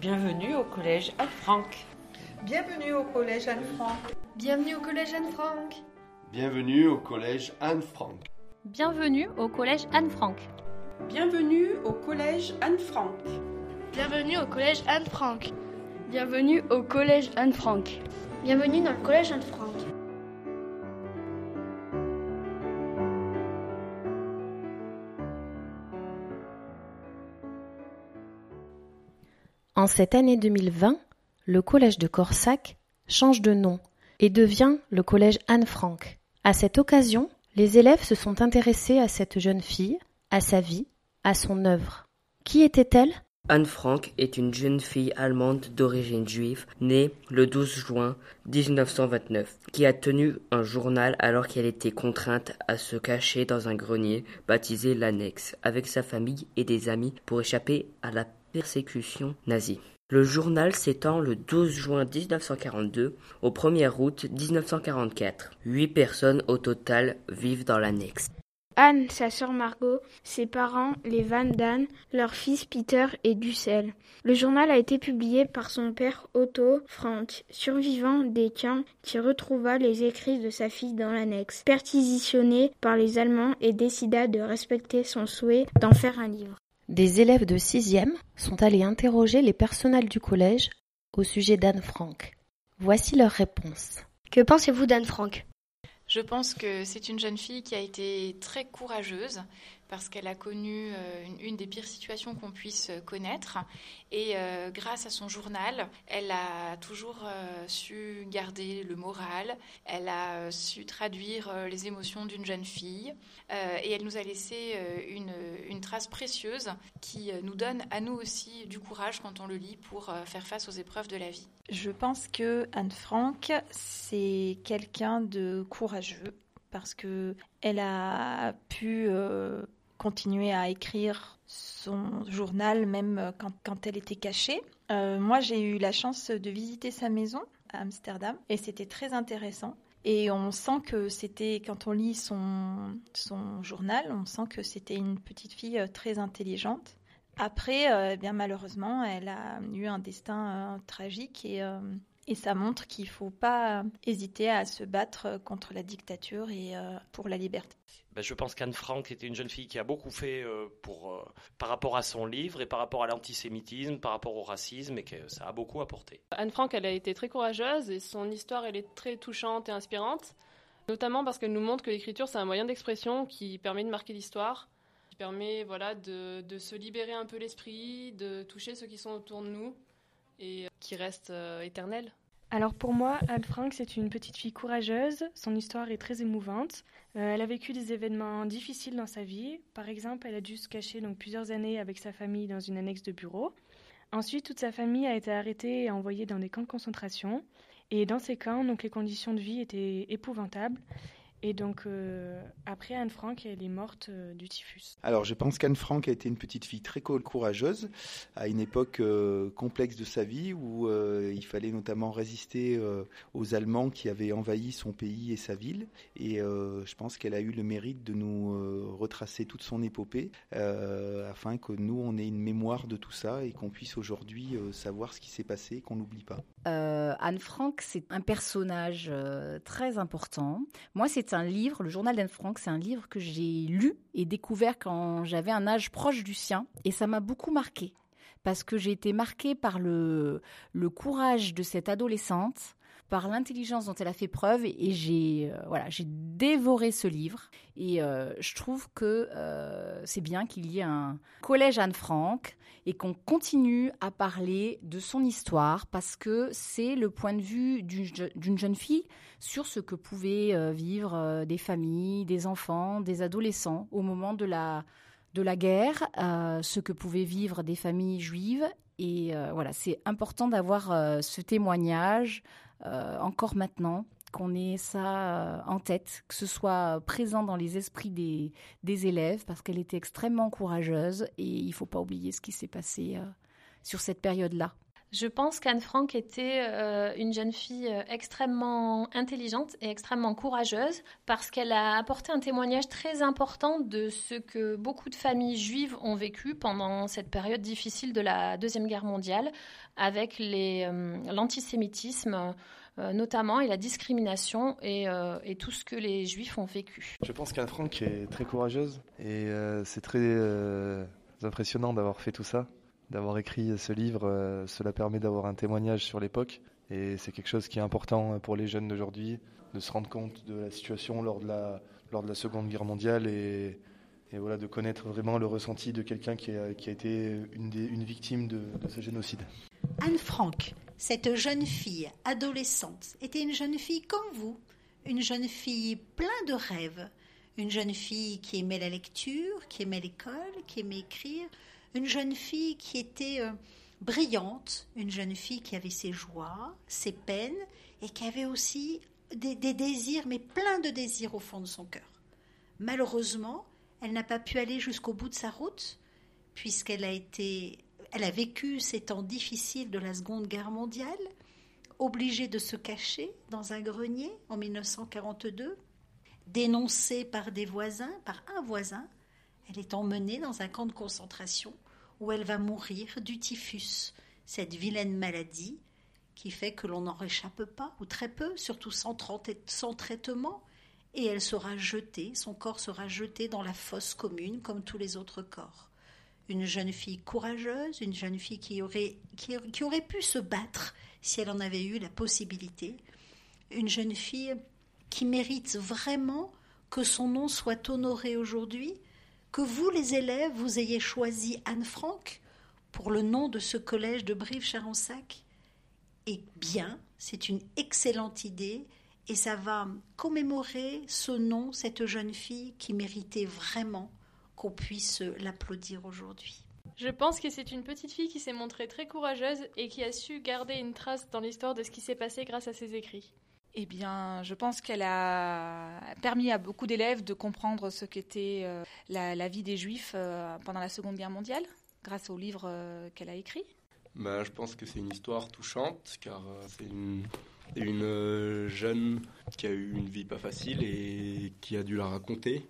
Bienvenue au collège Anne-Franck. Bienvenue au collège Anne-Franck. Bienvenue au collège Anne-Franck. Bienvenue au collège Anne-Franck. Bienvenue au collège Anne-Franck. Bienvenue au collège Anne-Franck. Bienvenue au collège Anne-Franck. Bienvenue au collège Anne-Franck. Bienvenue dans le collège Anne-Franck. Cette année 2020, le collège de Corsac change de nom et devient le collège Anne-Franck. À cette occasion, les élèves se sont intéressés à cette jeune fille, à sa vie, à son œuvre. Qui était-elle? Anne Frank est une jeune fille allemande d'origine juive, née le 12 juin 1929, qui a tenu un journal alors qu'elle était contrainte à se cacher dans un grenier baptisé l'Annexe, avec sa famille et des amis pour échapper à la persécution nazie. Le journal s'étend le 12 juin 1942 au 1er août 1944. Huit personnes au total vivent dans l'annexe. Anne, sa sœur Margot, ses parents, les Van Dan, leur fils Peter et Dussel. Le journal a été publié par son père Otto Frank, survivant des camps qui retrouva les écrits de sa fille dans l'annexe, perquisitionné par les Allemands et décida de respecter son souhait d'en faire un livre. Des élèves de sixième sont allés interroger les personnels du collège au sujet d'Anne Frank. Voici leur réponse. Que pensez-vous d'Anne Frank? Je pense que c'est une jeune fille qui a été très courageuse parce qu'elle a connu euh, une, des pires situations qu'on puisse connaître. Et euh, grâce à son journal, elle a toujours euh, su garder le moral, elle a euh, su traduire euh, les émotions d'une jeune fille, euh, et elle nous a laissé une, une, trace précieuse qui nous donne à nous aussi du courage quand on le lit pour faire face aux épreuves de la vie. Je pense que Anne Frank, c'est quelqu'un de courageux parce que elle a pu continuer à écrire son journal même quand, quand elle était cachée. Euh, moi, j'ai eu la chance de visiter sa maison à Amsterdam et c'était très intéressant. Et on sent que c'était, quand on lit son, son journal, on sent que c'était une petite fille euh, très intelligente. Après, euh, bien malheureusement, elle a eu un destin euh, tragique et, euh, et, ça montre qu'il ne faut pas hésiter à se battre contre la dictature et euh, pour la liberté. Ben, je pense qu'Anne Frank était une jeune fille qui a beaucoup fait euh, pour, euh, par rapport à son livre et par rapport à l'antisémitisme, par rapport au racisme, et que ça a beaucoup apporté. Anne Frank, elle a été très courageuse et son histoire, elle est très touchante et inspirante, notamment parce qu'elle nous montre que l'écriture, c'est un moyen d'expression qui permet de marquer l'histoire, qui permet voilà, de, de se libérer un peu l'esprit, de toucher ceux qui sont autour de nous et qui restent euh, éternels. Alors pour moi, Anne Frank, c'est une petite fille courageuse, son histoire est très émouvante. Euh, elle a vécu des événements difficiles dans sa vie. Par exemple, elle a dû se cacher donc plusieurs années avec sa famille dans une annexe de bureau. Ensuite, toute sa famille a été arrêtée et envoyée dans des camps de concentration. Et dans ces camps, donc les conditions de vie étaient épouvantables. Et donc, euh, après Anne Frank, elle est morte euh, du typhus. Alors, je pense qu'Anne Frank a été une petite fille très courageuse à une époque euh, complexe de sa vie où euh, il fallait notamment résister euh, aux Allemands qui avaient envahi son pays et sa ville. Et euh, je pense qu'elle a eu le mérite de nous euh, retracer toute son épopée afin que nous, on ait une mémoire de tout ça et qu'on puisse aujourd'hui savoir ce qui s'est passé et qu'on n'oublie pas. Anne Frank, c'est un personnage très important. Moi, c'est un livre, le journal d'Anne Frank, c'est un livre que j'ai lu et découvert quand j'avais un âge proche du sien. Et ça m'a beaucoup marqué parce que j'ai été marquée par le, le courage de cette adolescente, par l'intelligence dont elle a fait preuve et j'ai euh, voilà, j'ai dévoré ce livre. Et euh, je trouve que euh, c'est bien qu'il y ait un collège Anne Frank et qu'on continue à parler de son histoire parce que c'est le point de vue d'une jeune fille sur ce que pouvaient vivre des familles, des enfants, des adolescents au moment de la de la guerre, ce que pouvaient vivre des familles juives. Et voilà, c'est important d'avoir ce témoignage encore maintenant, qu'on ait ça euh, en tête, que ce soit présent dans les esprits des, des élèves, parce qu'elle était extrêmement courageuse et il ne faut pas oublier ce qui s'est passé euh, sur cette période-là. Je pense qu'Anne Frank était euh, une jeune fille euh, extrêmement intelligente et extrêmement courageuse parce qu'elle a apporté un témoignage très important de ce que beaucoup de familles juives ont vécu pendant cette période difficile de la Deuxième Guerre mondiale avec euh, l'antisémitisme notamment et la discrimination et, et, tout ce que les juifs ont vécu. Je pense qu'Anne Frank est très courageuse et c'est très impressionnant d'avoir fait tout ça d'avoir écrit ce livre, euh, cela permet d'avoir un témoignage sur l'époque. Et c'est quelque chose qui est important pour les jeunes d'aujourd'hui, de se rendre compte de la situation lors de la, lors de la Seconde Guerre mondiale et, voilà, de connaître vraiment le ressenti de quelqu'un qui a, qui a, été une, des, une victime de, de, ce génocide. Anne Frank, cette jeune fille adolescente, était une jeune fille comme vous, une jeune fille plein de rêves, une jeune fille qui aimait la lecture, qui aimait l'école, qui aimait écrire, une jeune fille qui était euh, brillante, une jeune fille qui avait ses joies, ses peines, et qui avait aussi des, désirs, mais plein de désirs au fond de son cœur. Malheureusement, elle n'a pas pu aller jusqu'au bout de sa route, puisqu'elle a été, elle a vécu ces temps difficiles de la Seconde Guerre mondiale, obligée de se cacher dans un grenier en 1942, dénoncée par des voisins, par un voisin, elle est emmenée dans un camp de concentration où elle va mourir du typhus, cette vilaine maladie qui fait que l'on n'en réchappe pas, ou très peu, surtout sans, traitement, et elle sera jetée, son corps sera jeté dans la fosse commune comme tous les autres corps. Une jeune fille courageuse, une jeune fille qui aurait, qui aurait pu se battre si elle en avait eu la possibilité, une jeune fille qui mérite vraiment que son nom soit honoré aujourd'hui, que vous, les élèves, vous ayez choisi Anne Frank pour le nom de ce collège de Brive-Charensac est bien, c'est une excellente idée et ça va commémorer ce nom, cette jeune fille qui méritait vraiment qu'on puisse l'applaudir aujourd'hui. Je pense que c'est une petite fille qui s'est montrée très courageuse et qui a su garder une trace dans l'histoire de ce qui s'est passé grâce à ses écrits. Eh bien, je pense qu'elle a permis à beaucoup d'élèves de comprendre ce qu'était euh, la, vie des Juifs euh, pendant la Seconde Guerre mondiale, grâce au livre euh, qu'elle a écrit. Bah, je pense que c'est une histoire touchante, car c'est une, une jeune qui a eu une vie pas facile et qui a dû la raconter.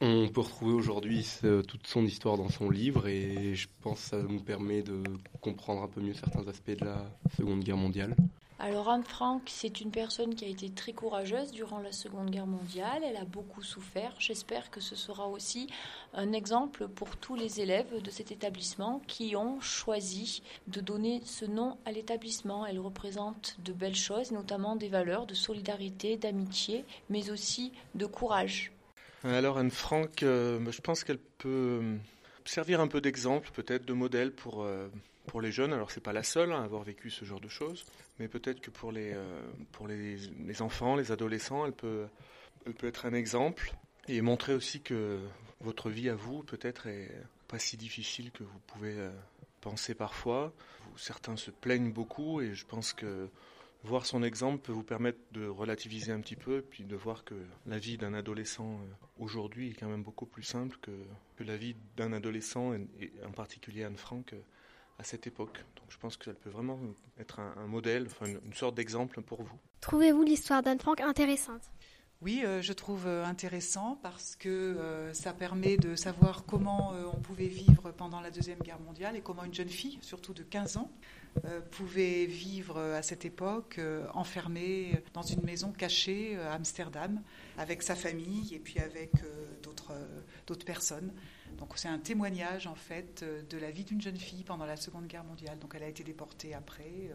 On peut retrouver aujourd'hui toute son histoire dans son livre et je pense que ça nous permet de comprendre un peu mieux certains aspects de la Seconde Guerre mondiale. Alors Anne Frank, c'est une personne qui a été très courageuse durant la Seconde Guerre mondiale. Elle a beaucoup souffert. J'espère que ce sera aussi un exemple pour tous les élèves de cet établissement qui ont choisi de donner ce nom à l'établissement. Elle représente de belles choses, notamment des valeurs de solidarité, d'amitié, mais aussi de courage. Alors Anne Frank, euh, je pense qu'elle peut euh, servir un peu d'exemple, peut-être de modèle pour... Pour les jeunes, alors c'est pas la seule à avoir vécu ce genre de choses, mais peut-être que pour les, euh, pour les, enfants, les adolescents, elle peut, peut être un exemple et montrer aussi que votre vie à vous peut-être est pas si difficile que vous pouvez euh, penser parfois. Certains se plaignent beaucoup et je pense que voir son exemple peut vous permettre de relativiser un petit peu et puis de voir que la vie d'un adolescent euh, aujourd'hui est quand même beaucoup plus simple que, que la vie d'un adolescent et en particulier Anne Frank à cette époque. Donc je pense qu'elle peut vraiment être un, modèle, enfin une, sorte d'exemple pour vous. Trouvez-vous l'histoire d'Anne Frank intéressante? Oui, euh, je trouve euh, intéressant parce que euh, ça permet de savoir comment on pouvait vivre pendant la Deuxième Guerre mondiale et comment une jeune fille, surtout de 15 ans, pouvait vivre à cette époque enfermée dans une maison cachée à Amsterdam avec sa famille et puis avec d'autres personnes. Donc c'est un témoignage en fait euh, de la vie d'une jeune fille pendant la Seconde Guerre mondiale. Donc elle a été déportée après. Euh,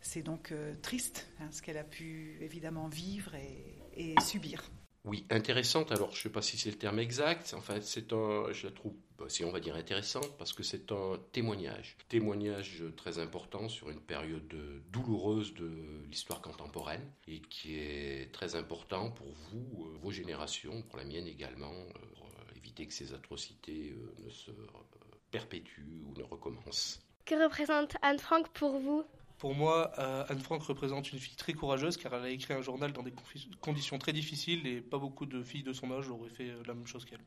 c'est donc euh, triste hein, ce qu'elle a pu évidemment vivre et, subir. Oui, intéressante. Alors, je ne sais pas si c'est le terme exact. Enfin, c'est un, je la trouve, bah, si on va dire intéressante, parce que c'est un témoignage, témoignage très important sur une période douloureuse de l'histoire contemporaine et qui est très important pour vous, vos générations, pour la mienne également, éviter que ces atrocités euh, ne se perpétuent ou ne recommencent. Que représente Anne Frank pour vous? Pour moi, euh, Anne Frank représente une fille très courageuse car elle a écrit un journal dans des conditions très difficiles et pas beaucoup de filles de son âge auraient fait euh, la même chose qu'elle.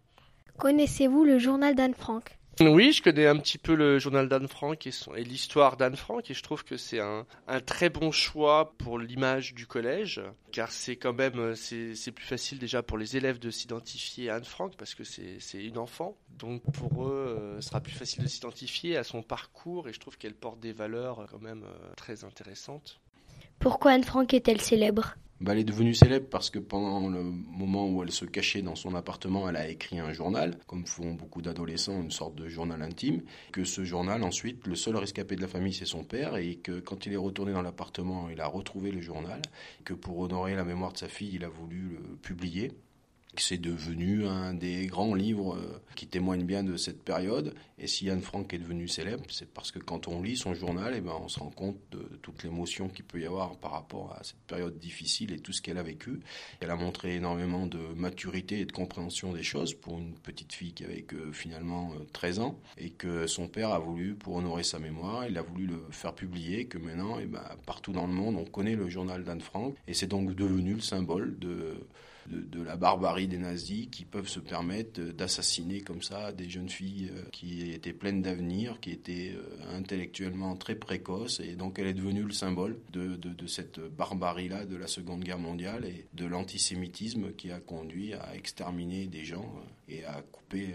Connaissez-vous le journal d'Anne Frank? Oui, je connais un petit peu le journal d'Anne Frank et, et l'histoire d'Anne Frank et je trouve que c'est un, un, très bon choix pour l'image du collège car c'est quand même c'est plus facile déjà pour les élèves de s'identifier à Anne Frank parce que c'est une enfant. Donc pour eux euh, ce sera plus facile de s'identifier à son parcours et je trouve qu'elle porte des valeurs quand même euh, très intéressantes. Pourquoi Anne Frank est-elle célèbre? Bah, elle est devenue célèbre parce que pendant le moment où elle se cachait dans son appartement, elle a écrit un journal, comme font beaucoup d'adolescents, une sorte de journal intime. Que ce journal, ensuite, le seul rescapé de la famille, c'est son père, et que quand il est retourné dans l'appartement, il a retrouvé le journal, que pour honorer la mémoire de sa fille, il a voulu le publier c'est devenu un des grands livres euh, qui témoignent bien de cette période. Et si Anne Frank est devenu célèbre, c'est parce que quand on lit son journal, eh ben, on se rend compte de, toute l'émotion qu'il peut y avoir par rapport à cette période difficile et tout ce qu'elle a vécu. Elle a montré énormément de maturité et de compréhension des choses pour une petite fille qui avait que finalement 13 euh, ans et que son père a voulu, pour honorer sa mémoire, il a voulu le faire publier, que maintenant, eh ben, partout dans le monde, on connaît le journal d'Anne Frank et c'est donc devenu le symbole de de, la barbarie des nazis qui peuvent se permettre d'assassiner comme ça des jeunes filles euh, qui étaient pleines d'avenir, qui étaient euh, intellectuellement très précoces. Et donc elle est devenue le symbole de, cette barbarie-là de la Seconde Guerre mondiale et de l'antisémitisme qui a conduit à exterminer des gens euh, et à couper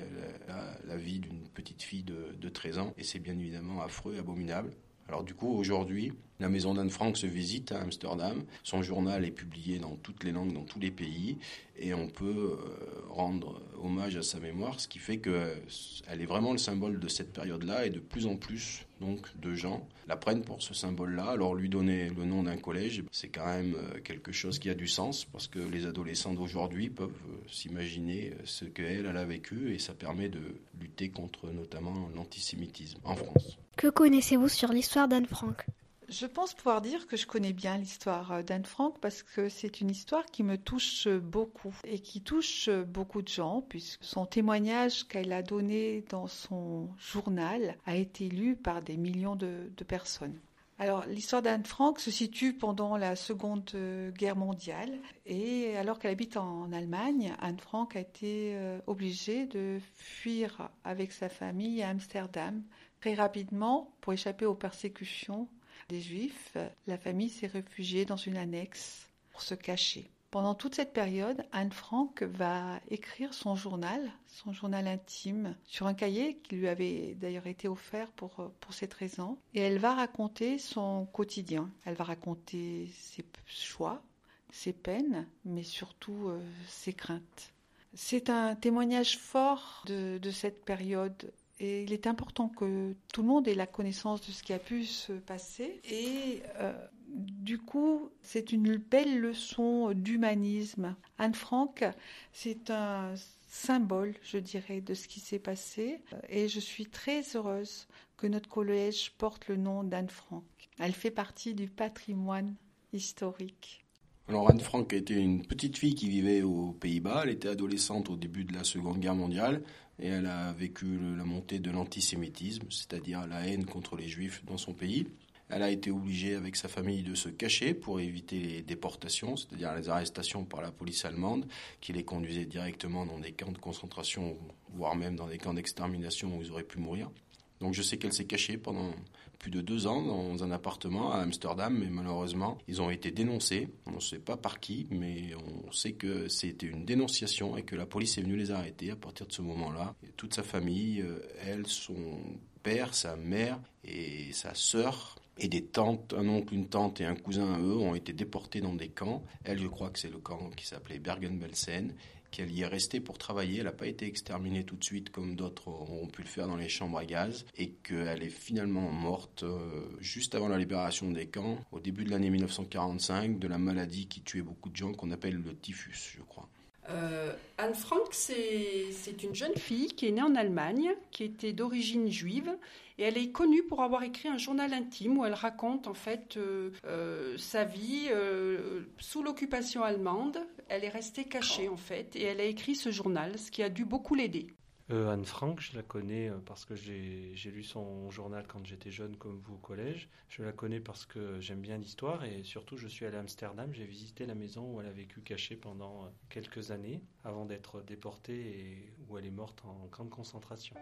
la, vie d'une petite fille de, de 13 ans. Et c'est bien évidemment affreux, abominable. Alors du coup, aujourd'hui, la maison d'Anne Frank se visite à Amsterdam. Son journal est publié dans toutes les langues, dans tous les pays, et on peut euh, rendre hommage à sa mémoire, ce qui fait qu'elle est vraiment le symbole de cette période-là, et de plus en plus donc de gens la prennent pour ce symbole-là. Alors lui donner le nom d'un collège, c'est quand même euh, quelque chose qui a du sens, parce que les adolescents d'aujourd'hui peuvent euh, s'imaginer ce qu'elle, elle a vécu, et ça permet de lutter contre notamment l'antisémitisme en France. Que connaissez-vous sur l'histoire d'Anne Frank je pense pouvoir dire que je connais bien l'histoire euh, d'Anne Frank parce que c'est une histoire qui me touche beaucoup et qui touche beaucoup de gens puisque son témoignage qu'elle a donné dans son journal a été lu par des millions de, personnes. Alors, l'histoire d'Anne Frank se situe pendant la Seconde Guerre mondiale et alors qu'elle habite en Allemagne, Anne Frank a été euh, obligée de fuir avec sa famille à Amsterdam très rapidement pour échapper aux persécutions des Juifs, la famille s'est réfugiée dans une annexe pour se cacher. Pendant toute cette période, Anne Frank va écrire son journal, son journal intime, sur un cahier qui lui avait d'ailleurs été offert pour, pour ses 13 ans. Et elle va raconter son quotidien. Elle va raconter ses choix, ses peines, mais surtout euh, ses craintes. C'est un témoignage fort de, de cette période et il est important que tout le monde ait la connaissance de ce qui a pu se passer. Et euh, du coup, c'est une belle leçon d'humanisme. Anne Frank, c'est un symbole, je dirais, de ce qui s'est passé. Et je suis très heureuse que notre collège porte le nom d'Anne Frank. Elle fait partie du patrimoine historique. Alors Anne Frank était une petite fille qui vivait aux Pays-Bas. Elle était adolescente au début de la Seconde Guerre mondiale et elle a vécu la montée de l'antisémitisme, c'est-à-dire la haine contre les juifs dans son pays. Elle a été obligée avec sa famille de se cacher pour éviter les déportations, c'est-à-dire les arrestations par la police allemande qui les conduisait directement dans des camps de concentration, voire même dans des camps d'extermination où ils auraient pu mourir. Donc je sais qu'elle s'est cachée pendant plus de deux ans dans un appartement à Amsterdam, mais malheureusement, ils ont été dénoncés. On ne sait pas par qui, mais on sait que c'était une dénonciation et que la police est venue les arrêter à partir de ce moment-là. Toute sa famille, euh, elle, son père, sa mère et sa sœur et des tantes, un oncle, une tante et un cousin, eux, ont été déportés dans des camps. Elle, je crois que c'est le camp qui s'appelait Bergen-Belsen qu'elle y est restée pour travailler. Elle n'a pas été exterminée tout de suite comme d'autres ont pu le faire dans les chambres à gaz et qu'elle est finalement morte euh, juste avant la libération des camps, au début de l'année 1945, de la maladie qui tuait beaucoup de gens qu'on appelle le typhus, je crois. Euh, Anne Frank, c'est une jeune fille qui est née en Allemagne, qui était d'origine juive, et elle est connue pour avoir écrit un journal intime où elle raconte en fait euh, euh, sa vie sous l'occupation allemande. Elle est restée cachée en fait, et elle a écrit ce journal, ce qui a dû beaucoup l'aider. Anne Frank, je la connais parce que j'ai lu son journal quand j'étais jeune comme vous au collège. Je la connais parce que j'aime bien l'histoire et surtout je suis allé à Amsterdam, j'ai visité la maison où elle a vécu cachée pendant quelques années avant d'être déportée et où elle est morte en grande concentration.